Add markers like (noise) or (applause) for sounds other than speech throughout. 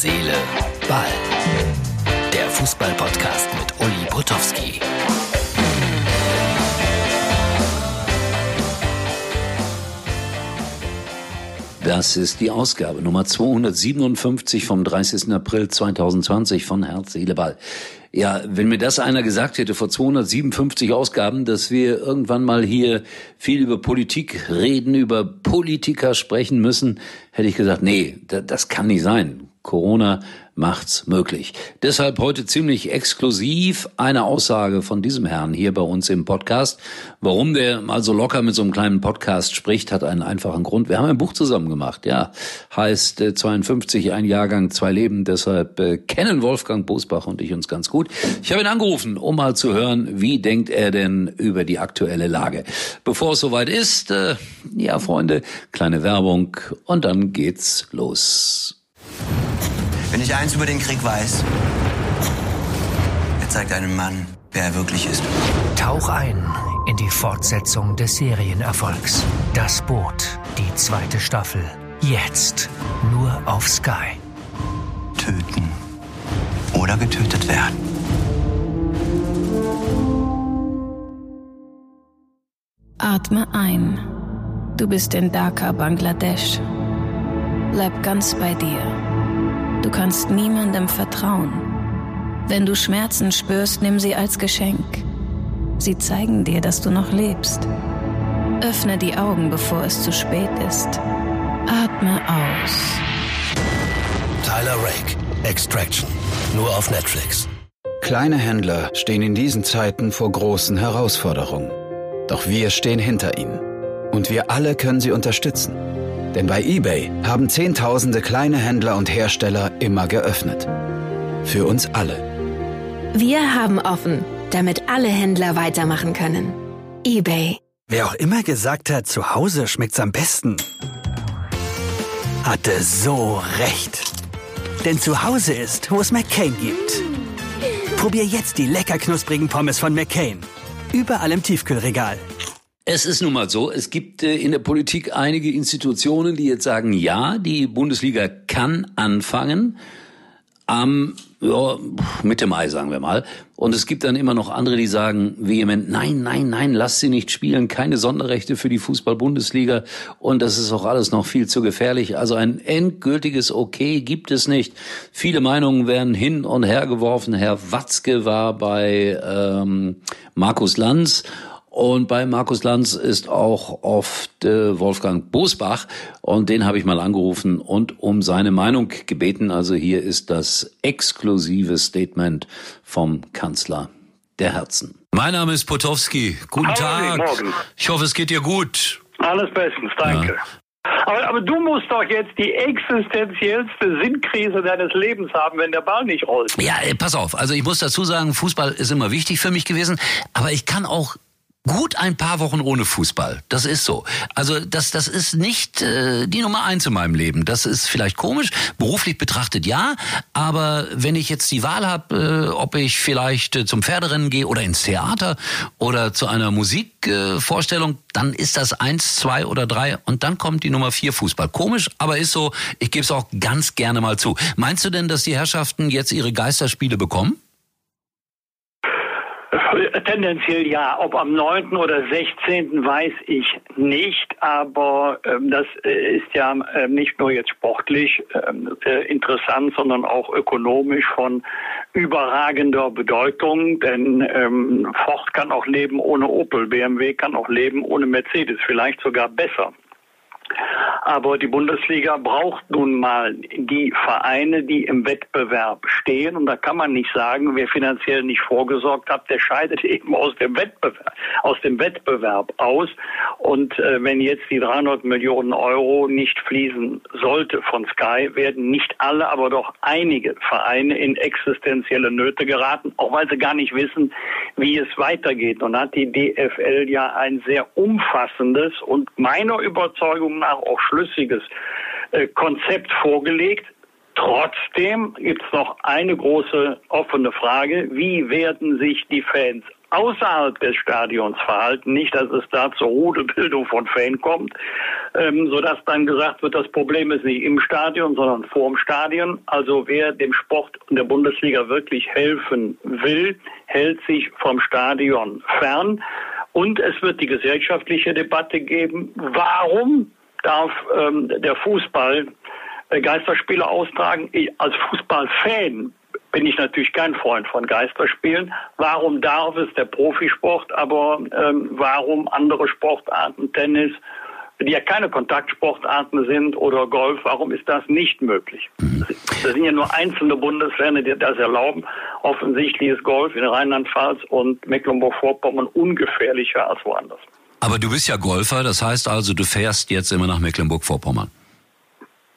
Seele, Ball. Der Fußball-Podcast mit Uli Potowski. Das ist die Ausgabe Nummer 257 vom 30. April 2020 von Herz, Seele, Ball. Ja, wenn mir das einer gesagt hätte vor 257 Ausgaben, dass wir irgendwann mal hier viel über Politik reden, über Politiker sprechen müssen, hätte ich gesagt, nee, das kann nicht sein. Corona macht's möglich. Deshalb heute ziemlich exklusiv eine Aussage von diesem Herrn hier bei uns im Podcast. Warum der mal so locker mit so einem kleinen Podcast spricht, hat einen einfachen Grund. Wir haben ein Buch zusammen gemacht, ja. Heißt äh, 52, ein Jahrgang, zwei Leben. Deshalb äh, kennen Wolfgang Bosbach und ich uns ganz gut. Ich habe ihn angerufen, um mal zu hören, wie denkt er denn über die aktuelle Lage. Bevor es soweit ist, äh, ja, Freunde, kleine Werbung und dann geht's los. Wenn ich eins über den Krieg weiß, er zeigt einem Mann, wer er wirklich ist. Tauch ein in die Fortsetzung des Serienerfolgs. Das Boot, die zweite Staffel. Jetzt nur auf Sky. Töten oder getötet werden. Atme ein. Du bist in Dhaka, Bangladesch. Bleib ganz bei dir. Du kannst niemandem vertrauen. Wenn du Schmerzen spürst, nimm sie als Geschenk. Sie zeigen dir, dass du noch lebst. Öffne die Augen, bevor es zu spät ist. Atme aus. Tyler Rake, Extraction. Nur auf Netflix. Kleine Händler stehen in diesen Zeiten vor großen Herausforderungen. Doch wir stehen hinter ihnen. Und wir alle können sie unterstützen. Denn bei eBay haben Zehntausende kleine Händler und Hersteller immer geöffnet. Für uns alle. Wir haben offen, damit alle Händler weitermachen können. eBay. Wer auch immer gesagt hat, zu Hause schmeckt's am besten, hatte so recht. Denn zu Hause ist, wo es McCain gibt. Probier jetzt die lecker knusprigen Pommes von McCain. Überall im Tiefkühlregal. Es ist nun mal so, es gibt äh, in der Politik einige Institutionen, die jetzt sagen, ja, die Bundesliga kann anfangen am ja, Mitte Mai, sagen wir mal. Und es gibt dann immer noch andere, die sagen vehement, nein, nein, nein, lass sie nicht spielen, keine Sonderrechte für die Fußball-Bundesliga und das ist auch alles noch viel zu gefährlich. Also ein endgültiges Okay gibt es nicht. Viele Meinungen werden hin und her geworfen. Herr Watzke war bei ähm, Markus Lanz und bei Markus Lanz ist auch oft äh, Wolfgang Bosbach und den habe ich mal angerufen und um seine Meinung gebeten. Also hier ist das exklusive Statement vom Kanzler der Herzen. Mein Name ist Potowski. Guten Hallo, Tag. Morgen. Ich hoffe, es geht dir gut. Alles bestens, danke. Aber, aber du musst doch jetzt die existenziellste Sinnkrise deines Lebens haben, wenn der Ball nicht rollt. Ja, äh, pass auf. Also ich muss dazu sagen, Fußball ist immer wichtig für mich gewesen, aber ich kann auch gut ein paar Wochen ohne Fußball. Das ist so. Also das, das ist nicht äh, die Nummer eins in meinem Leben. Das ist vielleicht komisch, beruflich betrachtet ja, aber wenn ich jetzt die Wahl habe, äh, ob ich vielleicht äh, zum Pferderennen gehe oder ins Theater oder zu einer Musikvorstellung, dann ist das eins, zwei oder drei und dann kommt die Nummer vier Fußball. Komisch, aber ist so. Ich gebe es auch ganz gerne mal zu. Meinst du denn, dass die Herrschaften jetzt ihre Geisterspiele bekommen? Tendenziell ja. Ob am 9. oder 16. weiß ich nicht, aber ähm, das äh, ist ja äh, nicht nur jetzt sportlich ähm, äh, interessant, sondern auch ökonomisch von überragender Bedeutung, denn ähm, Ford kann auch leben ohne Opel, BMW kann auch leben ohne Mercedes, vielleicht sogar besser. Aber die Bundesliga braucht nun mal die Vereine, die im Wettbewerb stehen. Und da kann man nicht sagen, wer finanziell nicht vorgesorgt hat, der scheidet (laughs) eben aus dem Wettbewerb, aus dem Wettbewerb aus. Und äh, wenn jetzt die 300 Millionen Euro nicht fließen sollte von Sky, werden nicht alle, aber doch einige Vereine in existenzielle Nöte geraten, auch weil sie gar nicht wissen, wie es weitergeht. Und hat die DFL ja ein sehr umfassendes und meiner Überzeugung nach auch schlüssiges äh, Konzept vorgelegt. Trotzdem gibt es noch eine große offene Frage. Wie werden sich die Fans außerhalb des Stadions verhalten, nicht, dass es da zur Rudelbildung von Fan kommt, ähm, sodass dann gesagt wird, das Problem ist nicht im Stadion, sondern vorm Stadion. Also wer dem Sport und der Bundesliga wirklich helfen will, hält sich vom Stadion fern. Und es wird die gesellschaftliche Debatte geben, warum darf ähm, der Fußball äh, Geisterspiele austragen? Ich, als Fußballfan bin ich natürlich kein Freund von Geisterspielen. Warum darf es der Profisport, aber ähm, warum andere Sportarten, Tennis, die ja keine Kontaktsportarten sind oder Golf, warum ist das nicht möglich? Das sind ja nur einzelne Bundesländer, die das erlauben. Offensichtlich ist Golf in Rheinland-Pfalz und Mecklenburg-Vorpommern ungefährlicher als woanders. Aber du bist ja Golfer, das heißt also, du fährst jetzt immer nach Mecklenburg-Vorpommern.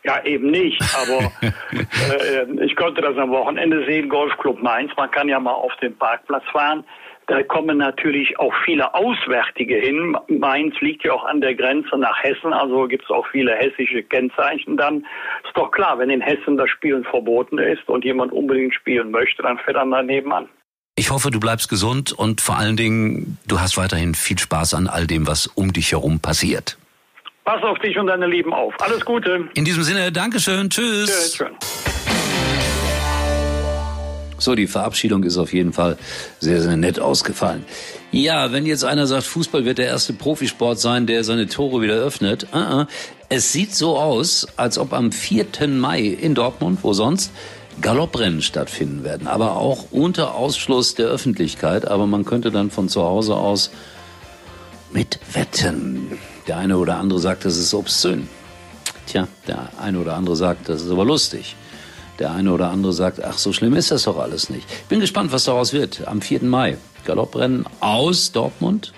Ja, eben nicht, aber (laughs) äh, ich konnte das am Wochenende sehen, Golfclub Mainz, man kann ja mal auf den Parkplatz fahren. Da kommen natürlich auch viele Auswärtige hin. Mainz liegt ja auch an der Grenze nach Hessen, also gibt es auch viele hessische Kennzeichen dann. Ist doch klar, wenn in Hessen das Spielen verboten ist und jemand unbedingt spielen möchte, dann fährt er daneben an. Ich hoffe, du bleibst gesund und vor allen Dingen, du hast weiterhin viel Spaß an all dem, was um dich herum passiert. Pass auf dich und deine Lieben auf. Alles Gute. In diesem Sinne, Dankeschön. Tschüss. Tschüss. So, die Verabschiedung ist auf jeden Fall sehr, sehr nett ausgefallen. Ja, wenn jetzt einer sagt, Fußball wird der erste Profisport sein, der seine Tore wieder öffnet. Uh -uh. Es sieht so aus, als ob am 4. Mai in Dortmund, wo sonst, Galopprennen stattfinden werden. Aber auch unter Ausschluss der Öffentlichkeit. Aber man könnte dann von zu Hause aus mit wetten. Der eine oder andere sagt, das ist obszön. Tja, der eine oder andere sagt, das ist aber lustig. Der eine oder andere sagt, ach, so schlimm ist das doch alles nicht. Bin gespannt, was daraus wird. Am 4. Mai. Galopprennen aus Dortmund.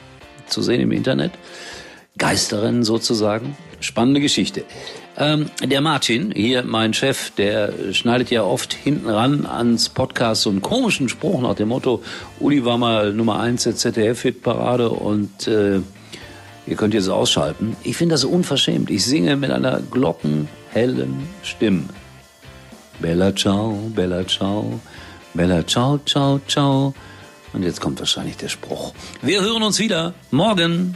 Zu sehen im Internet. Geisterrennen sozusagen. Spannende Geschichte. Ähm, der Martin, hier mein Chef, der schneidet ja oft hinten ran ans Podcast so einen komischen Spruch nach dem Motto, Uli war mal Nummer eins der ZDF-Hitparade und äh, ihr könnt jetzt ausschalten. Ich finde das unverschämt. Ich singe mit einer glockenhellen Stimme. Bella ciao, Bella ciao, Bella ciao, ciao, ciao. Und jetzt kommt wahrscheinlich der Spruch. Wir hören uns wieder morgen.